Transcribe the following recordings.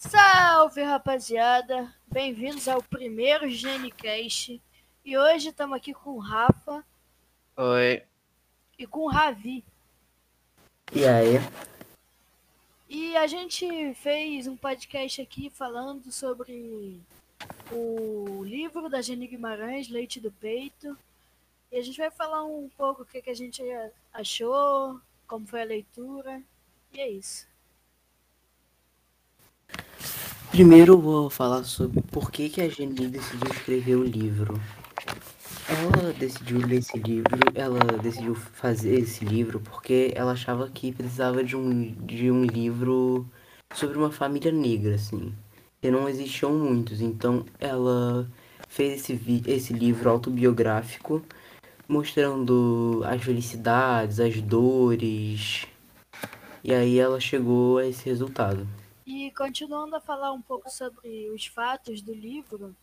Salve rapaziada, bem-vindos ao primeiro GNCast e hoje estamos aqui com o Rafa Oi. e com o Ravi. E aí? E a gente fez um podcast aqui falando sobre o livro da Geni Guimarães, Leite do Peito. E a gente vai falar um pouco o que, que a gente achou, como foi a leitura, e é isso. Primeiro eu vou falar sobre por que, que a Jenny decidiu escrever o livro. Ela decidiu ler esse livro, ela decidiu fazer esse livro porque ela achava que precisava de um, de um livro sobre uma família negra, assim. E não existiam muitos, então ela fez esse, esse livro autobiográfico mostrando as felicidades, as dores. E aí ela chegou a esse resultado. E continuando a falar um pouco sobre os fatos do livro,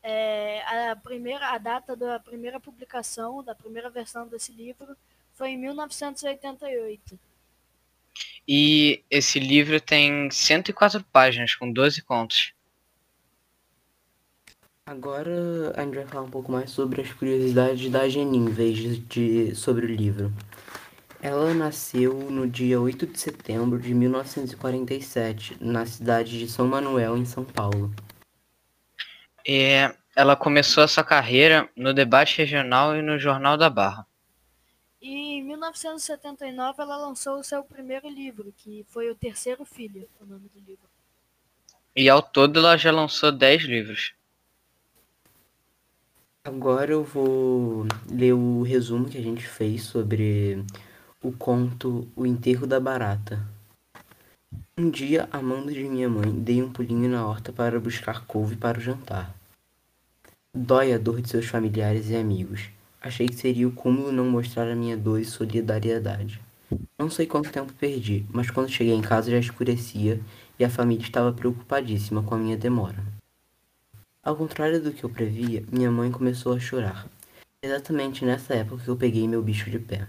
é, a primeira a data da primeira publicação, da primeira versão desse livro, foi em 1988. E esse livro tem 104 páginas, com 12 contos. Agora a gente vai falar um pouco mais sobre as curiosidades da Jenny, em vez de, de- sobre o livro. Ela nasceu no dia 8 de setembro de 1947, na cidade de São Manuel, em São Paulo. E ela começou a sua carreira no debate regional e no Jornal da Barra. E em 1979 ela lançou o seu primeiro livro, que foi O Terceiro Filho, o nome do livro. E ao todo ela já lançou 10 livros. Agora eu vou ler o resumo que a gente fez sobre o conto O Enterro da Barata. Um dia, amando de minha mãe, dei um pulinho na horta para buscar couve para o jantar. Dói a dor de seus familiares e amigos. Achei que seria o cúmulo não mostrar a minha dor e solidariedade. Não sei quanto tempo perdi, mas quando cheguei em casa já escurecia e a família estava preocupadíssima com a minha demora. Ao contrário do que eu previa, minha mãe começou a chorar. Exatamente nessa época que eu peguei meu bicho de pé.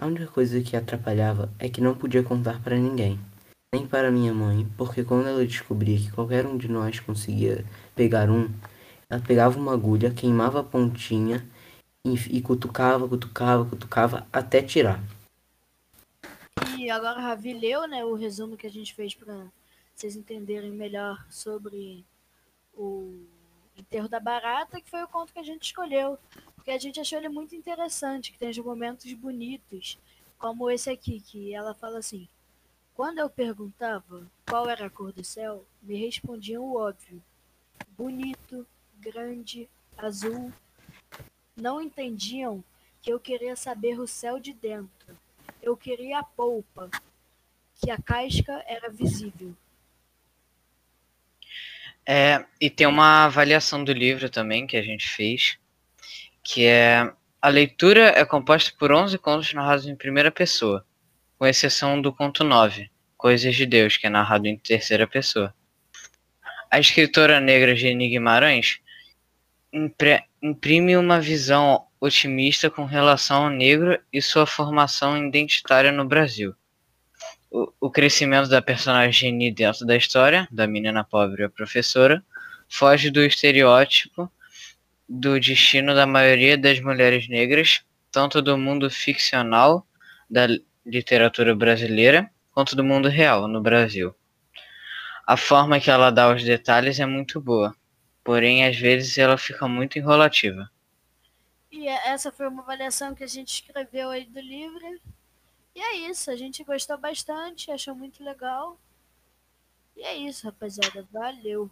A única coisa que atrapalhava é que não podia contar para ninguém, nem para minha mãe, porque quando ela descobria que qualquer um de nós conseguia pegar um, ela pegava uma agulha, queimava a pontinha e, e cutucava, cutucava, cutucava até tirar. E agora a Ravi leu né, o resumo que a gente fez para vocês entenderem melhor sobre o Enterro da Barata, que foi o conto que a gente escolheu. Porque a gente achou ele muito interessante, que tem os momentos bonitos, como esse aqui, que ela fala assim: Quando eu perguntava qual era a cor do céu, me respondiam o óbvio: bonito, grande, azul. Não entendiam que eu queria saber o céu de dentro. Eu queria a polpa, que a casca era visível. É, e tem uma avaliação do livro também que a gente fez, que é a leitura é composta por 11 contos narrados em primeira pessoa, com exceção do conto 9, Coisas de Deus, que é narrado em terceira pessoa. A escritora negra Geni Guimarães imprime uma visão otimista com relação ao negro e sua formação identitária no Brasil. O, o crescimento da personagem Geni dentro da história, da menina pobre e a professora, foge do estereótipo do destino da maioria das mulheres negras, tanto do mundo ficcional da literatura brasileira, quanto do mundo real no Brasil. A forma que ela dá aos detalhes é muito boa, porém às vezes ela fica muito enrolativa. E é- essa foi uma avaliação que a gente escreveu aí do livro. E é isso, a gente gostou bastante, achou muito legal. E é isso, rapaziada. Valeu!